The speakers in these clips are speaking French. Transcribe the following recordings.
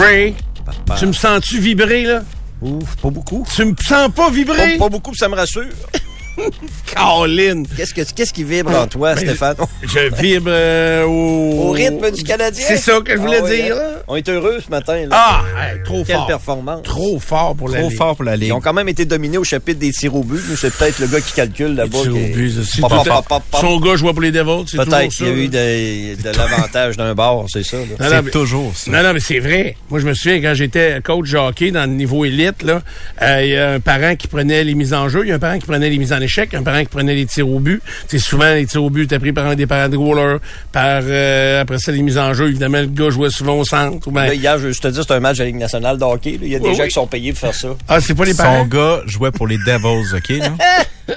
Ray, tu me sens-tu vibrer, là? Ouf, pas beaucoup. Tu me sens pas vibrer? Pas, pas beaucoup, ça me rassure. Caroline! Qu'est-ce, que, qu'est-ce qui vibre en toi, Ben, Stéphane? Je vibre euh, au... Au rythme du Canadien? C'est ça que je voulais Ah oui, dire. hein? là. On est heureux ce matin. Là. Ah, hey, trop Quelle fort. performance. Trop fort pour la Trop Ligue. fort pour la Ils Ligue. ont quand même été dominés au chapitre des tirs au but. C'est peut-être le gars qui calcule là-bas. Son gars joue pour les Devils, c'est Peut-être qu'il y a eu de, de l'avantage d'un bord, c'est ça. C'est toujours ça. Non, non, mais c'est vrai. Moi, je me souviens, quand j'étais coach de hockey dans le niveau élite, là, euh, il y a un parent qui prenait les mises en jeu, il y a un parent qui prenait les mises en échec, un parent qui prenait les tirs au but. C'est souvent, les tirs au but étaient pris par un des parents de par, euh, après ça, les mises en jeu. Évidemment, le gars jouait souvent au centre. ou ben- Là, hier, je je te dis, c'est un match de la Ligue nationale de hockey. Il y a des Oui, gens oui. qui sont payés pour faire ça. ah, c'est pas les Son parents? gars jouait pour les Devils, OK? là?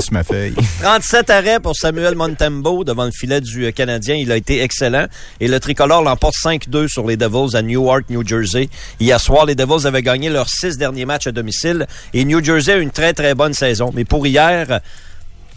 Sur ma feuille. 37 arrêts pour Samuel Montembeau devant le filet du euh, Canadien. Il a été excellent. Et le tricolore l'emporte 5-2 sur les Devils à Newark, New Jersey. Hier soir, les Devils avaient gagné leurs six derniers matchs à domicile. Et New Jersey a une très, très bonne saison. Mais pour hier,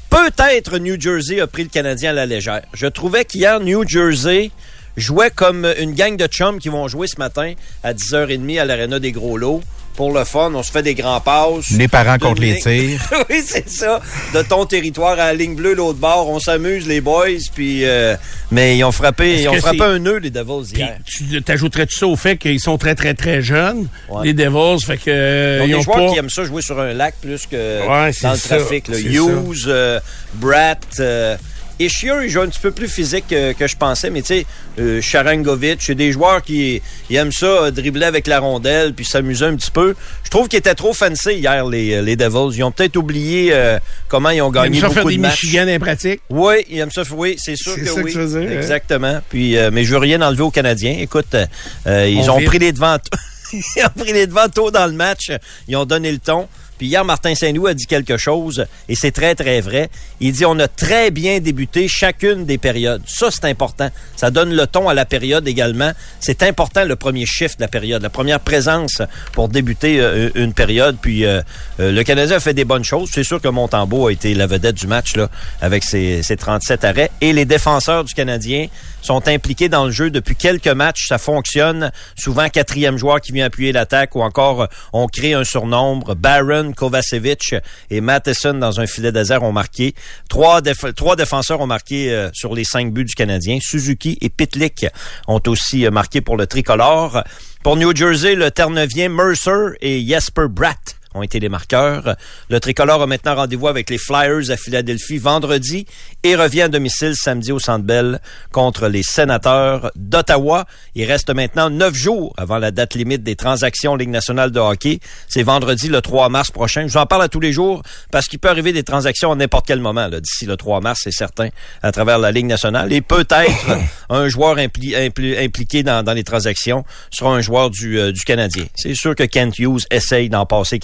peut-être New Jersey a pris le Canadien à la légère. Je trouvais qu'hier, New Jersey jouait comme une gang de chums qui vont jouer ce matin à 10h30 à l'Arena des Gros Lots. Pour le fun, on se fait des grands passes. Les parents contre les tirs. oui, c'est ça. De ton territoire à la ligne bleue, l'autre bord. On s'amuse, les boys. Puis, euh, mais ils ont frappé, ils ont frappé un nœud, les Devils, Puis, hier. tu t'ajouterais-tu ça au fait qu'ils sont très, très, très jeunes, Ouais. les Devils, fait que, euh, Donc, ils des ont joueurs pas... qui aiment ça jouer sur un lac plus que Ouais, dans le ça. trafic. là. C'est Hughes, euh, Bratt, euh, Ishier, il joue un petit peu plus physique que, que je pensais, mais tu sais, euh, Sharangovic, c'est des joueurs qui ils aiment ça, euh, dribbler avec la rondelle puis s'amuser un petit peu. Je trouve qu'ils étaient trop fancy hier, les, les Devils. Ils ont peut-être oublié euh, comment ils ont Ils aiment gagné ça beaucoup faire de des matchs. Michigan impratiques. Oui, il aime ça. Oui, c'est sûr que ça oui. tu veux dire, hein? Exactement. Puis, euh, mais je veux rien enlever aux Canadiens. Écoute, euh, euh, ils On ont vit. pris les devants. ils ont pris les devants tôt dans le match. Ils ont donné le ton. Puis hier, Martin Saint-Louis a dit quelque chose, et c'est très, très vrai. Il dit, on a très bien débuté chacune des périodes. Ça, c'est important. Ça donne le ton à la période également. C'est important, le premier shift de la période, la première présence pour débuter euh, une période. Puis euh, euh, le Canadien a fait des bonnes choses. C'est sûr que Montembeau a été la vedette du match là, avec ses 37 arrêts. Et les défenseurs du Canadien sont impliqués dans le jeu depuis quelques matchs. Ça fonctionne. Souvent, quatrième joueur qui vient appuyer l'attaque ou encore euh, on crée un surnombre. Barron, Kovacevic et Matheson dans un filet désert ont marqué. Trois, déf- trois défenseurs ont marqué euh, sur les cinq buts du Canadien. Suzuki et Pitlick ont aussi euh, marqué pour le tricolore. Pour New Jersey, le Terre-Neuvien, Mercer et Jesper Bratt ont été les marqueurs. Le tricolore a maintenant rendez-vous avec les Flyers à Philadelphie vendredi et revient à domicile samedi au Centre Bell contre les sénateurs d'Ottawa. Il reste maintenant neuf jours avant la date limite des transactions Ligue nationale de hockey. C'est vendredi le 3 mars prochain. Je vous en parle à tous les jours parce qu'il peut arriver des transactions à n'importe quel moment d'ici le 3 mars, c'est certain, à travers la Ligue nationale. Et peut-être un joueur impli- impli- impliqué dans, dans les transactions sera un joueur du, euh, du Canadien. C'est sûr que Kent Hughes essaye d'en passer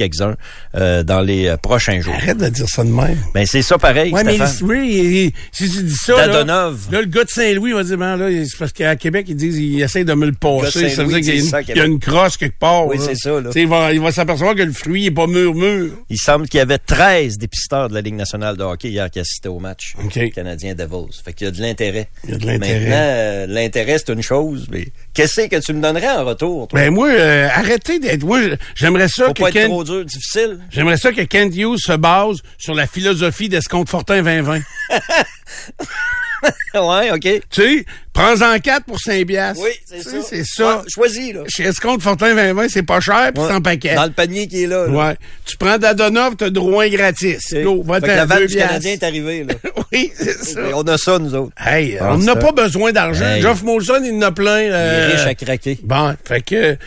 euh, dans les euh, prochains jours. Arrête de dire ça de même. Ben c'est ça pareil, Ouais, mais oui, si tu dis ça, là, Dadonov. là, le gars de Saint-Louis va dire, ben là, c'est parce qu'à Québec, ils disent, ils essayent de me le passer. Ça veut dire qu'il y, a une- il y a Québec. une crosse quelque part. Oui, c'est ça, là. Il va, il va s'apercevoir que le fruit est pas mûr-mûr. Il semble qu'il y avait 13 dépisteurs de la Ligue nationale de hockey hier qui assistaient au match OK. canadien Devils. Fait qu'il y a de l'intérêt. Il y a de l'intérêt. Maintenant, euh, l'intérêt, c'est une chose, mais qu'est-ce que tu me donnerais en retour, toi? Ben moi, euh, arrêtez d'être. Moi, j'aimerais ça Faut que pas être Ken- trop dur, difficile. J'aimerais ça que Kent Hughes se base sur la philosophie d'Escompte Fortin 2020. ouais, OK. tu sais, prends-en quatre pour 5 piastres. Oui, c'est Tu ça. sais, C'est ça. Ouais, choisis, là. Chez Escompte Fortin 2020, c'est pas cher, puis Ouais. en paquet. Dans le panier qui est là. là. Ouais. Tu prends Dadonov, t'as Drouin gratis. Go, va Fait que la vanne du Canadien est arrivée, là. oui, c'est ça. Et on a ça, nous autres. Hey, on n'a pas besoin d'argent. Hey. Geoff Molson, il en a plein. Il euh, est riche à craquer. Bon, fait que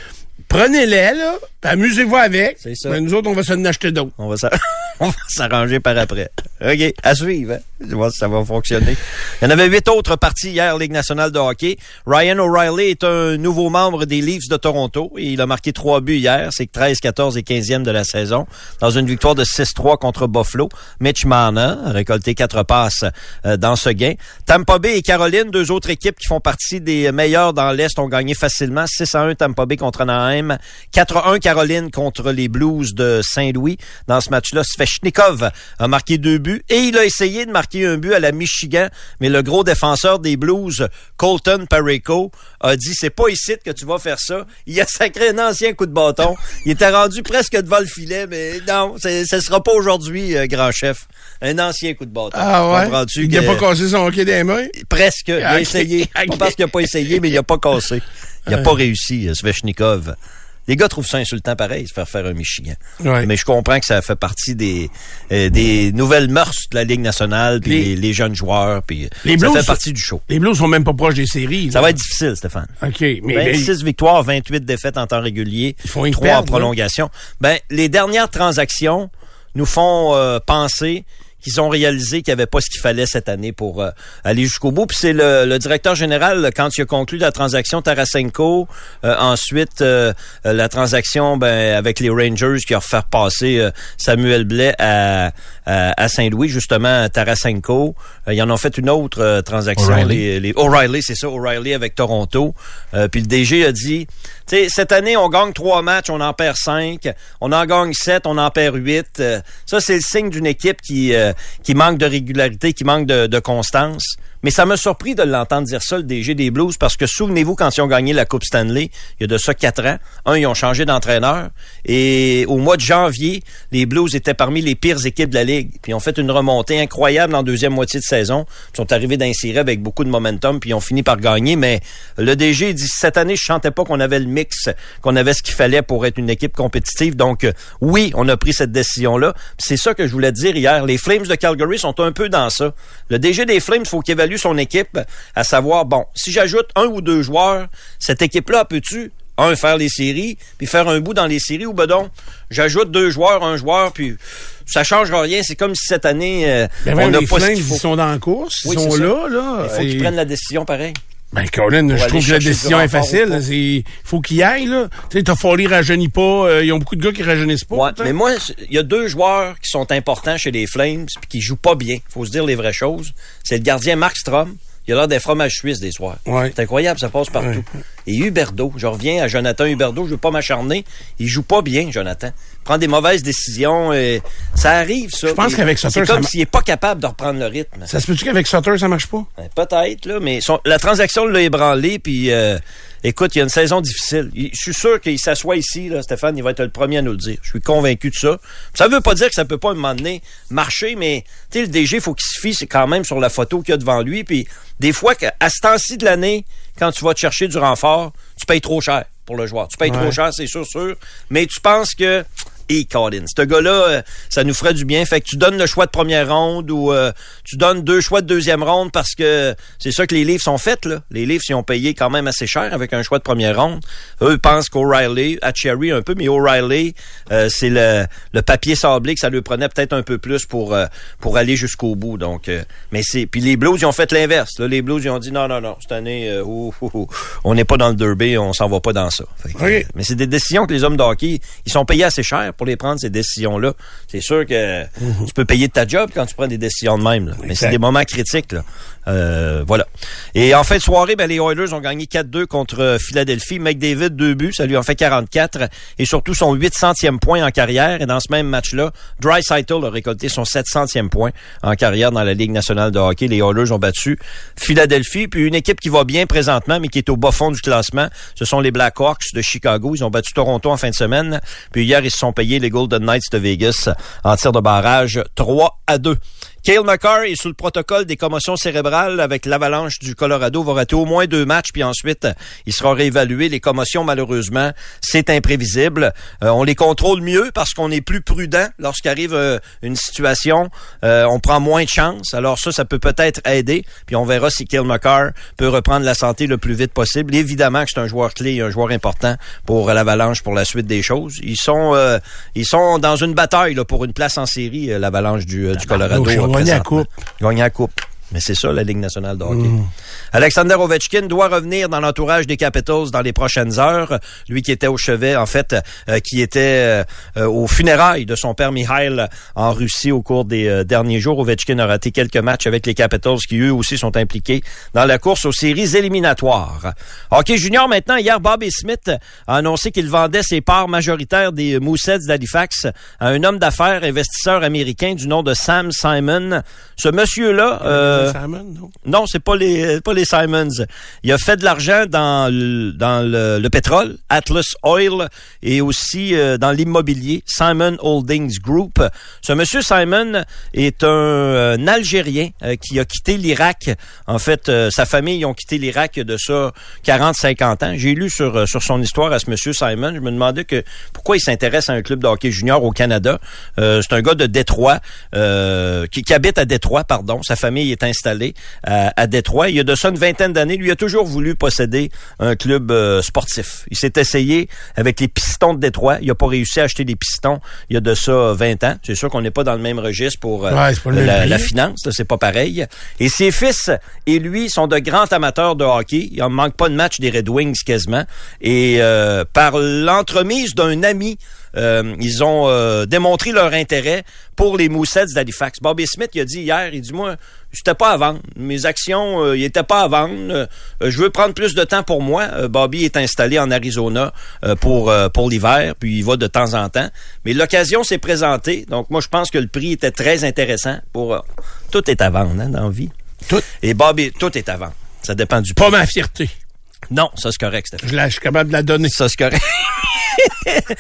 prenez-les, là, puis amusez-vous avec. C'est ça. Mais nous autres, on va s'en acheter d'autres. On va s'a- on va s'arranger par après. OK, à suivre. Hein? Je vois si ça va fonctionner. Il y en avait huit autres parties hier, Ligue nationale de hockey. Ryan O'Reilly est un nouveau membre des Leafs de Toronto il a marqué trois buts hier. C'est 13, 14 et 15e de la saison dans une victoire de 6-3 contre Buffalo. Mitch Marner a récolté quatre passes euh, dans ce gain. Tampa Bay et Caroline, deux autres équipes qui font partie des meilleures dans l'Est, ont gagné facilement. 6 à 1 Tampa Bay contre Anaheim. 4 à 1 Caroline contre les Blues de Saint-Louis. Dans ce match-là, Svechnikov a marqué deux buts but et il a essayé de marquer un but à la Michigan, mais le gros défenseur des Blues, Colton Pareko, a dit c'est pas ici que tu vas faire ça. Il a sacré un ancien coup de bâton. Il était rendu presque devant le filet, mais non, ce sera pas aujourd'hui, euh, grand chef. Un ancien coup de bâton. Ah ouais? Il n'a pas cassé son hockey des mains? Presque. Il a essayé. Pas parce qu'il n'a pas essayé, mais il n'a pas cassé. Il n'a pas réussi, euh, Svechnikov. Les gars trouvent ça insultant pareil, se faire faire un Michigan. Mais je comprends que ça fait partie des euh, des nouvelles mœurs de la Ligue nationale, puis les, jeunes joueurs, puis les ça fait partie du show. Les Blues sont même pas proches des séries. Ça va être difficile, Stéphane. OK. Mais, 26 victoires, 28 défaites en temps régulier, Ils font 3 en prolongation. Ben, les dernières transactions nous font euh, penser qu'ils ont réalisé qu'il n'y avait pas ce qu'il fallait cette année pour euh, aller jusqu'au bout. Puis c'est le, directeur général, quand il a conclu la transaction Tarasenko, euh, ensuite euh, la transaction ben, avec les Rangers qui a fait passer Samuel Blais à, à, Saint-Louis, justement Tarasenko. Ils en ont fait une autre transaction. O'Reilly, les, O'Reilly c'est ça, O'Reilly avec Toronto. puis le DG a dit, tu sais, cette année, on gagne trois matchs, on en perd cinq. On en gagne sept, on en perd huit. ça, c'est le signe d'une équipe qui euh, qui manque de régularité, qui manque de, de constance. Mais ça m'a surpris de l'entendre dire ça, le DG des Blues, parce que souvenez-vous, quand ils ont gagné la Coupe Stanley, il y a de ça quatre ans, un, ils ont changé d'entraîneur. Et au mois de janvier, les Blues étaient parmi les pires équipes de la Ligue. Puis ils ont fait une remontée incroyable en deuxième moitié de saison. Ils sont arrivés d'insérer avec beaucoup de momentum, puis ils ont fini par gagner. Mais le DG dit, cette année, je chantais pas qu'on avait le mix, qu'on avait ce qu'il fallait pour être une équipe compétitive. Donc, euh, oui, on a pris cette décision-là. C'est ça que je voulais dire hier. Les Flames de Calgary sont un peu dans ça. Le DG des Flames, faut qu'il évalue son équipe, à savoir, bon, si j'ajoute un ou deux joueurs, cette équipe-là peut-tu un, faire les séries, puis faire un bout dans les séries, ou ben donc, j'ajoute deux joueurs, un joueur, puis ça changera rien. C'est comme si cette année, euh, ben on n'a pas Ils sont dans la course, ils sont là, là. Il faut qu'ils prennent la décision pareil. Ben, Colin, je trouve que la décision est facile. Il faut qu'il y aille, là. Tu sais, Toffoli rajeunit pas. Euh, ils ont beaucoup de gars qui rajeunissent pas. Ouais, mais moi, il y a deux joueurs qui sont importants chez les Flames puis qui jouent pas bien. Faut se dire les vraies choses. C'est le gardien Mark Strom. Il a l'air des fromages suisses des soirs. Ouais. C'est incroyable, ça passe partout. Et Huberdo, je reviens à Jonathan Huberdo, je veux pas m'acharner. Il joue pas bien, Jonathan. Il prend des mauvaises décisions. Et ça arrive, ça. Je pense qu'avec Sutter, c'est comme s'il est pas capable de reprendre le rythme. Ça se peut-tu qu'avec Sutter, ça marche pas? Ben, peut-être, là, mais la transaction l'a ébranlé, puis euh, écoute, il y a une saison difficile. je suis sûr qu'il s'assoit ici, là, Stéphane, il va être le premier à nous le dire. Je suis convaincu de ça. Ça veut pas dire que ça peut pas, à un moment donné, marcher, mais, tu sais, le DG, faut qu'il se fie quand même sur la photo qu'il y a devant lui, puis des fois, à ce temps-ci de l'année, quand tu vas te chercher du renfort, tu payes trop cher pour le joueur. Tu payes trop cher, c'est sûr, sûr. Mais tu penses que et Colin. Ce gars-là, euh, ça nous ferait du bien. Fait que tu donnes le choix de première ronde ou euh, tu donnes deux choix de deuxième ronde parce que c'est ça que les livres sont faits. Là. Les livres, ils ont payé quand même assez cher avec un choix de première ronde. Eux pensent qu'O'Reilly, à Cherry un peu, mais O'Reilly, euh, c'est le, le papier sablé que ça lui prenait peut-être un peu plus pour pour aller jusqu'au bout. Donc, mais c'est puis les Blues, ils ont fait l'inverse. Les Blues, ils ont dit non, non, non, cette année, on n'est pas dans le derby, on s'en va pas dans ça. mais c'est des décisions que les hommes d'hockey, ils sont payés assez cher pour les prendre, ces décisions-là. C'est sûr que tu peux payer de ta job quand tu prends des décisions de même. Mais c'est des moments critiques. Là. Euh, voilà. Et en fin de soirée, ben, les Oilers ont gagné 4-2 contre euh, Philadelphie. McDavid, deux buts, ça lui en fait 44. Et surtout son 800e point en carrière. Et dans ce même match-là, Dry a récolté son 700e point en carrière dans la Ligue nationale de hockey. Les Oilers ont battu Philadelphie. Puis une équipe qui va bien présentement, mais qui est au bas fond du classement, ce sont les Blackhawks de Chicago. Ils ont battu Toronto en fin de semaine. Puis hier, ils se sont payés les Golden Knights de Vegas en tir de barrage 3 à 2. Kale McCarr est sous le protocole des commotions cérébrales avec l'Avalanche du Colorado. va rater au moins deux matchs, puis ensuite, il sera réévalué. Les commotions, malheureusement, c'est imprévisible. Euh, on les contrôle mieux parce qu'on est plus prudent lorsqu'arrive euh, une situation. Euh, on prend moins de chance. Alors ça, ça peut peut-être aider. Puis on verra si Kale McCarr peut reprendre la santé le plus vite possible. Évidemment que c'est un joueur clé, un joueur important pour l'Avalanche pour la suite des choses. Ils sont, ils sont dans une bataille là, pour une place en série, l'Avalanche du, du Colorado gagner la coupe. Gagner la coupe. Mais c'est ça, la Ligue nationale de hockey. Alexander Ovechkin doit revenir dans l'entourage des Capitals dans les prochaines heures. Lui qui était au chevet, en fait, euh, qui était euh, au funérailles de son père Mihail en Russie au cours des euh, derniers jours. Ovechkin a raté quelques matchs avec les Capitals qui, eux aussi, sont impliqués dans la course aux séries éliminatoires. Hockey junior maintenant. Hier, Bobby Smith a annoncé qu'il vendait ses parts majoritaires des Mooseheads d'Halifax à un homme d'affaires investisseur américain du nom de Sam Simon. Ce monsieur-là... euh, Simon, non? non, c'est pas les pas les Simons. Il a fait de l'argent dans le, dans le, le pétrole, Atlas Oil, et aussi euh, dans l'immobilier, Simon Holdings Group. Ce monsieur Simon est un, euh, un Algérien euh, qui a quitté l'Irak. En fait, sa famille ont quitté l'Irak de ça 40-50 ans. J'ai lu sur sur son histoire à ce monsieur Simon. Je me demandais que pourquoi il s'intéresse à un club de hockey junior au Canada. Euh, c'est un gars de Détroit euh, qui, qui habite à Détroit, pardon. Sa famille est installée à, à Détroit. Il y a de ça une vingtaine d'années, lui a toujours voulu posséder un club euh, sportif. Il s'est essayé avec les Pistons de Détroit. Il n'a pas réussi à acheter des Pistons il y a de ça 20 ans. C'est sûr qu'on n'est pas dans le même registre pour euh, Ouais, pas la, finance, c'est pas pareil. Et ses fils et lui sont de grands amateurs de hockey. Il en manque pas de match des Red Wings quasiment. Et euh, par l'entremise d'un ami, euh, ils ont euh, démontré leur intérêt pour les Mooseheads d'Halifax. Bobby Smith, il a dit hier, il dit moi, j'étais pas à vendre. Mes actions, euh, ils étaient pas à vendre. Euh, je veux prendre plus de temps pour moi. Euh, Bobby est installé en Arizona euh, pour euh, pour l'hiver, puis il va de temps en temps. Mais l'occasion s'est présentée. Donc moi, je pense que le prix était très intéressant pour. euh, tout est à vendre hein, dans la vie. Tout. Et Bobby, tout est à vendre. Ça dépend du prix. Pas ma fierté. Non, ça c'est correct, Stéphane. Je, la- je suis capable de la donner. Ça, c'est correct.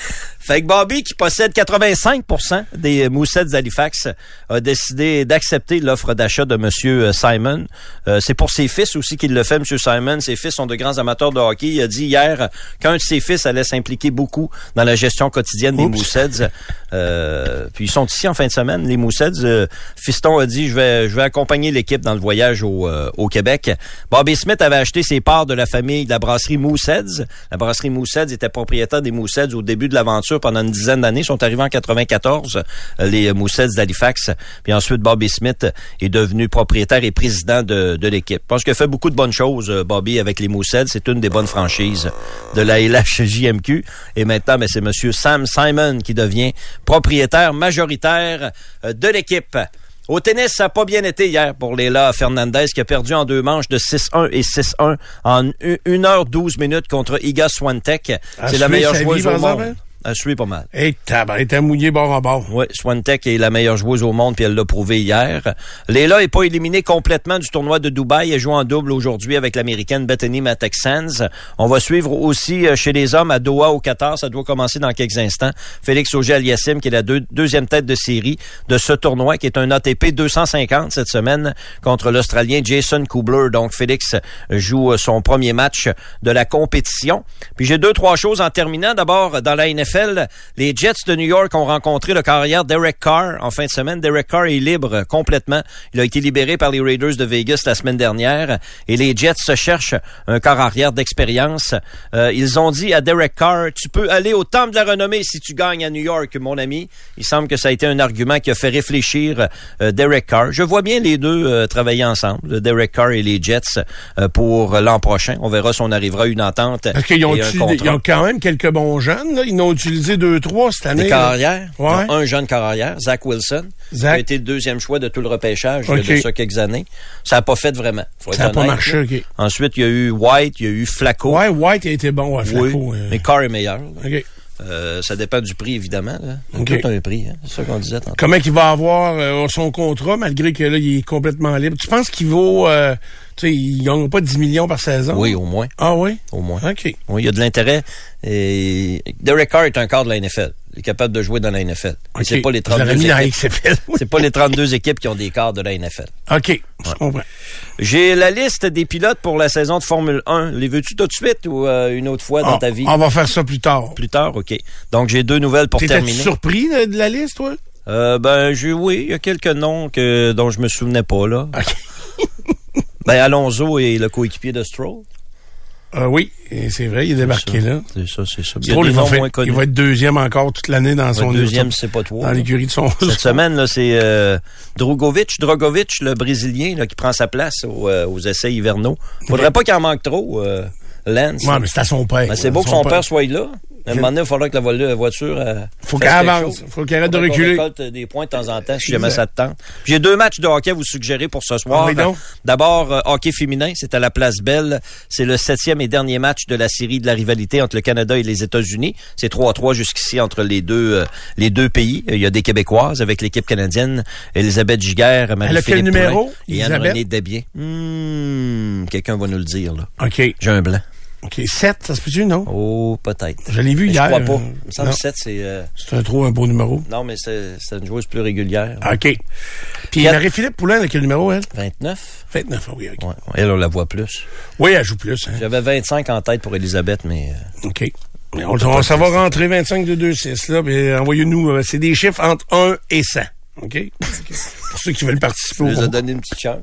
fait que Bobby, qui possède 85% des Mooseheads d'Halifax, a décidé d'accepter l'offre d'achat de Monsieur Simon. Euh, c'est pour ses fils aussi qu'il le fait, Monsieur Simon. Ses fils sont de grands amateurs de hockey. Il a dit hier qu'un de ses fils allait s'impliquer beaucoup dans la gestion quotidienne des. Mooseheads. Euh, puis ils sont ici en fin de semaine, les. Euh, Fiston a dit, je vais, je vais accompagner l'équipe dans le voyage au, euh, au Québec. Bobby Smith avait acheté ses parts de la famille la brasserie Mooseheads. La brasserie Mooseheads était propriétaire des Mooseheads au début de l'aventure pendant une dizaine d'années. Ils sont arrivés en 94, euh, les Mooseheads d'Halifax. Puis ensuite, Bobby Smith est devenu propriétaire et président de, l'équipe. Je pense qu'il fait beaucoup de bonnes choses, euh, Bobby, avec les Mooseheads. C'est une des bonnes franchises de la LHJMQ. Et maintenant, ben, c'est Monsieur Sam Simon qui devient propriétaire majoritaire euh, de l'équipe. Au tennis, ça n'a pas bien été hier pour Léla Fernandez qui a perdu en deux manches de 6-1 et 6-1 en 1h12 minutes contre Iga Swiatek. À C'est la meilleure vie, joueuse au monde. Elle suit pas mal. Et tabac, était mouillé bord en bord. Oui, Swantek est la meilleure joueuse au monde, puis elle l'a prouvé hier. Léla est pas éliminée complètement du tournoi de Dubaï. Elle joue en double aujourd'hui avec l'américaine Bethany Mattek-Sands. On va suivre aussi euh, chez les hommes à Doha au Qatar. Ça doit commencer dans quelques instants. Félix Auger-Aliassime, qui est la deux- deuxième tête de série de ce tournoi, qui est un ATP 250 cette semaine contre l'Australien Jason Kubler. Donc, Félix joue euh, son premier match de la compétition. Puis j'ai deux, trois choses en terminant. D'abord, dans la NFL, les Jets de New York ont rencontré le carrière Derek Carr en fin de semaine. Derek Carr est libre complètement. Il a été libéré par les Raiders de Vegas la semaine dernière. Et les Jets se cherchent un corps arrière d'expérience. Euh, ils ont dit à Derek Carr, tu peux aller au temple de la renommée si tu gagnes à New York, mon ami. Il semble que ça a été un argument qui a fait réfléchir euh, Derek Carr. Je vois bien les deux euh, travailler ensemble, Derek Carr et les Jets, euh, pour l'an prochain. On verra si on arrivera à une entente. Parce qu'ils ont, et un ils ont quand même quelques bons jeunes. Là. Ils ont utilisé deux, trois cette année. Des carrières. Ouais. Un jeune carrière, Zach Wilson, Zach. qui a été le deuxième choix de tout le repêchage il y a de ça quelques années. Ça n'a pas fait vraiment. faut Ça n'a pas marché. OK. Ensuite, il y a eu White, il y a eu Flacco. Ouais, White a été bon. Ouais, Oui, Flacco, euh, mais Carr est meilleur. OK. Euh, ça dépend du prix, évidemment. Là. OK. Tout un prix, hein. c'est ça qu'on disait tantôt. Comment il va avoir euh, son contrat, malgré que là, il est complètement libre? Tu penses qu'il vaut... euh, sais, il gagne pas 10 millions par saison? Oui, au moins. Ah oui? Au moins. OK. Oui, il y a de l'intérêt. Et Derek Carr est un quart de la NFL. Il est capable de jouer dans la NFL. Et OK. c'est pas les Je l'aurais 32 mis dans équipes. C'est pas les 32 équipes qui ont des quarts de la NFL. OK, je comprends. J'ai la liste des pilotes pour la saison de Formule 1. Les veux-tu tout de suite ou euh, une autre fois dans Ah, ta vie? On va faire ça plus tard. Plus tard, OK. Donc, j'ai deux nouvelles pour terminer. surpris de, de la liste, toi? Euh, ben, j'ai, oui, il y a quelques noms que, dont je me souvenais pas, là. OK. Ben, Alonso est le coéquipier de Stroll. Ah oui, c'est vrai, il est débarqué ça. là. C'est ça, c'est ça. Il des il va, faire- il va être deuxième encore toute l'année dans son deuxième, c'est pas toi. dans l'écurie de son. Cette semaine, là, c'est euh, Drogovic, Drogovic, le Brésilien, là, qui prend sa place euh, aux essais hivernaux. Faudrait pas qu'il en manque trop, euh, Lance. Ouais, mais c'est à son père. Ben, c'est beau que son père soit là. À un moment donné, il faudra que la, vo- la voiture euh, Faut qu'elle avance. Faut qu'elle arrête de reculer. récolte des points de temps en temps, si jamais ça te tente. J'ai deux matchs de hockey à vous suggérer pour ce soir. Ah. D'abord, euh, hockey féminin, c'est à la Place Belle. C'est le septième et dernier match de la série de la rivalité entre le Canada et les États-Unis. C'est 3-3 jusqu'ici entre les deux euh, les deux pays. Il y a des Québécoises avec l'équipe canadienne, Elisabeth Giguère, Marie-Philippe numéro, et? Anne-Renée Desbiens. Hmm, Quelqu'un va nous le dire, là. OK. J'ai un blanc. OK. 7, ça se peut-tu, non? Oh, peut-être. Je l'ai vu Mais hier. Je crois pas. euh, Il me semble que 7, c'est... euh, C'est un trop un beau numéro. Non, mais c'est c'est une joueuse plus régulière. OK. Puis Quatre. Marie-Philippe Poulin, de quel numéro, elle? 29? 29, ah oui, OK. Ouais, elle, on la voit plus. Oui, elle joue plus. Hein. J'avais 25 en tête pour Elisabeth, mais... euh, OK. Mais on- on- ça va rentrer 25 de 2, 6, là. puis envoyez-nous, euh, c'est des chiffres entre 1 et 100. OK? Pour ceux qui veulent participer On au nous a concours. donné une petite chance.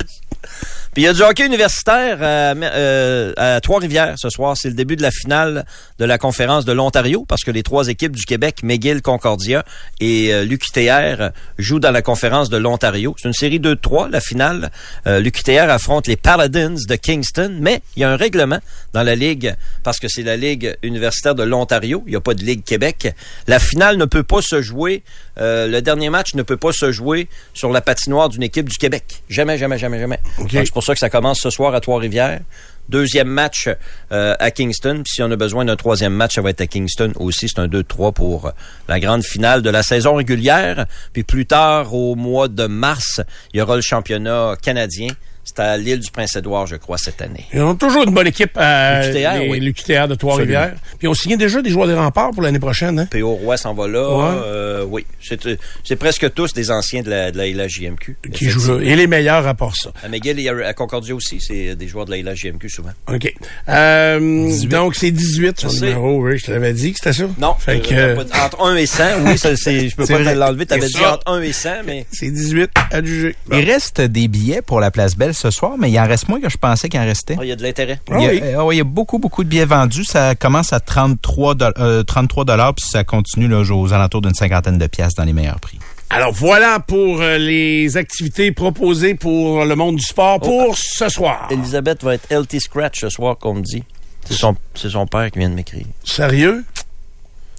Puis il y a du hockey universitaire à, euh, à Trois-Rivières ce soir. C'est le début de la finale de la conférence de l'Ontario parce que les trois équipes du Québec, McGill, Concordia et euh, l'UQTR jouent dans la conférence de l'Ontario. C'est une série 2-3, la finale. Euh, L'UQTR affronte les Paladins de Kingston, mais il y a un règlement dans la ligue parce que c'est la ligue universitaire de l'Ontario. Il n'y a pas de ligue Québec. La finale ne peut pas se jouer. euh, le dernier match ne peut pas se jouer sur la patinoire d'une équipe du Québec. Jamais, jamais, jamais, jamais. C'est pour ça que ça commence ce soir à Trois-Rivières. Deuxième match euh, à Kingston. Puis si on a besoin d'un troisième match, ça va être à Kingston aussi. C'est un 2-3 pour euh, la grande finale de la saison régulière. Puis plus tard, au mois de mars, il y aura le championnat canadien. C'est à l'île du Prince-Édouard, je crois, cette année. Ils ont toujours une bonne équipe à L'UQTR, les- oui. l'UQTR de Trois-Rivières. Puis on signé déjà des joueurs des remparts pour l'année prochaine. Hein? P.O. Roy s'en va là. Ouais. Euh, oui, c'est euh, c'est presque tous des anciens de la, de la LHJMQ. Qui jouent là. Et les meilleurs à part ça. À McGill et à Concordia aussi, c'est des joueurs de la LHJMQ souvent. OK. Euh, donc, c'est 18 son numéro. Oui, je te l'avais dit que c'était ça. Non, Fait que, euh, euh, pas- entre 1 et 100, oui, ça, c'est, je peux C'est pas l'enlever. T'avais C'est dit entre 1 et 100, mais c'est 18 à juger. Il reste des billets pour la Place Belle ce soir, mais il en reste moins que je pensais qu'il en restait. ah, il y a de l'intérêt. Ah il, y a, oui. euh, ouais, il y a beaucoup, beaucoup de billets vendus. Ça commence à 33 dollars, euh, 33 dollars, puis ça continue là, aux alentours d'une cinquantaine de pièces dans les meilleurs prix. Alors voilà pour euh, les activités proposées pour le monde du sport pour ce soir. Elisabeth va être LT Scratch ce soir, qu'on me dit. C'est son, c'est son père qui vient de m'écrire. Sérieux?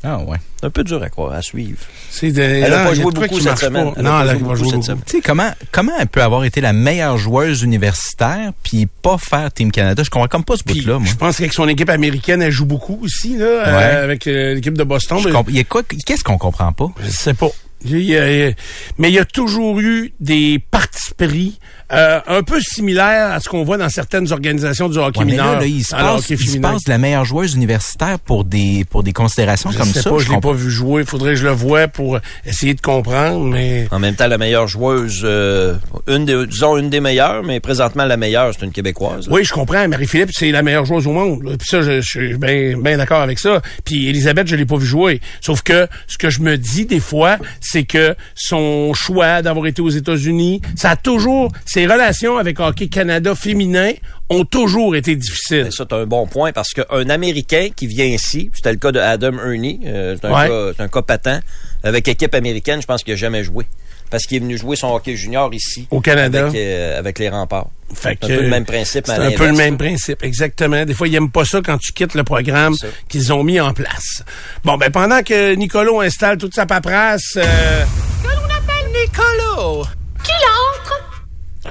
Ah ouais. C'est un peu dur à croire, à suivre. C'est de, Elle a non, pas joué beaucoup cette semaine. Elle Non, pas elle a joué pas beaucoup joué cette beaucoup. semaine. Tu sais, comment, comment elle peut avoir été la meilleure joueuse universitaire puis pas faire Team Canada? Je comprends comme pas ce bout-là, moi. je pense qu'avec son équipe américaine, elle joue beaucoup aussi, là, euh, Ouais. avec euh, l'équipe de Boston. Mais- comp- il y a quoi, qu'est-ce qu'on comprend pas? Je sais pas. Mais il y a toujours eu des partis pris euh, un peu similaires à ce qu'on voit dans certaines organisations du hockey Ouais, mais mineur. là, là, il se passe, il se passe de la meilleure joueuse universitaire pour des, pour des considérations Je comme sais ça. pas, je l'ai pas vu jouer. Il faudrait que je le voie pour essayer de comprendre, mais En même temps, la meilleure joueuse, euh, une des, disons une des meilleures, mais présentement la meilleure, c'est une Québécoise. oui, je comprends. Marie-Philippe, c'est la meilleure joueuse au monde. là. Puis ça, je, je suis bien bien d'accord avec ça. Puis Elisabeth, je l'ai pas vu jouer. Sauf que ce que je me dis des fois, c'est que son choix d'avoir été aux États-Unis, ça a toujours ses relations avec Hockey Canada féminin ont toujours été difficiles. Ça, c'est un bon point parce qu'un Américain qui vient ici, c'était le cas de Adam Ernie, euh, c'est un, Ouais. cas- c'est un cas patent, avec équipe américaine, je pense qu'il n'a jamais joué. Parce qu'il est venu jouer son hockey junior ici. Au Canada. Avec, euh, avec les remparts. Fait un que, peu le même principe, C'est un peu le même principe, exactement. Des fois, ils aiment pas ça quand tu quittes le programme qu'ils ont mis en place. Bon, ben pendant que Nicolo installe toute sa paperasse, euh, Nicolo!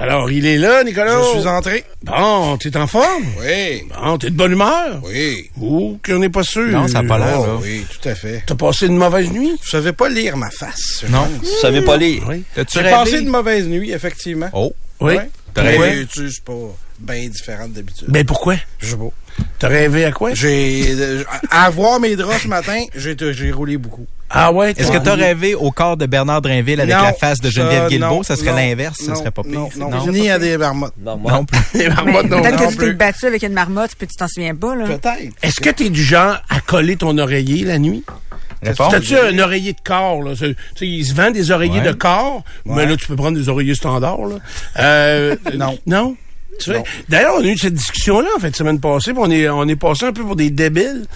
Alors il est là, Nicolo. Je suis entré. Bon, t'es en forme? Oui. Bon, t'es de bonne humeur? Oui. Ou qu'on n'est pas sûr? Non, ça a pas l'air, Oh, là. oui, tout à fait. T'as passé une mauvaise nuit? Vous savez pas lire ma face. je Non. pense. Vous savez pas lire. Oui. T'as-tu J'ai passé une mauvaise nuit, effectivement. Oh. Oui. Ouais. T'as rêvé? tu sais, c'est pas bien différent d'habitude. Ben pourquoi? Je sais pas. T'as rêvé à quoi? J'ai, euh, à à voir mes draps ce matin, j'ai, j'ai roulé beaucoup. Ah ouais? Est-ce que t'as rêvé au corps de Bernard Drinville avec Non, la face de Geneviève ça, Guilbeault? non, Ça serait non, l'inverse, ça non, serait pas pire. Non, non, ni à des marmottes. Non, Non plus. Mais marmottes, non. Peut-être non que tu t'es plus. battu avec une marmotte, puis tu t'en souviens pas, là. Peut-être. Est-ce que t'es du genre à coller ton oreiller la nuit? T'as-tu un oreiller de corps, là? Tu sais, il se vend des oreillers Ouais. de corps, mais là, tu peux prendre des oreillers standards, là. Euh, Non. Non? D'ailleurs, on a eu cette discussion-là, en fait, semaine passée, puis on est, on est passé un peu pour des débiles.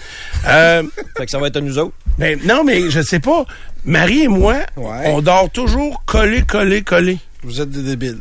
Euh, Fait que ça va être à nous autres. ben, non, mais je sais pas. Marie et moi, Ouais. on dort toujours collés, collés, collés. Vous êtes des débiles.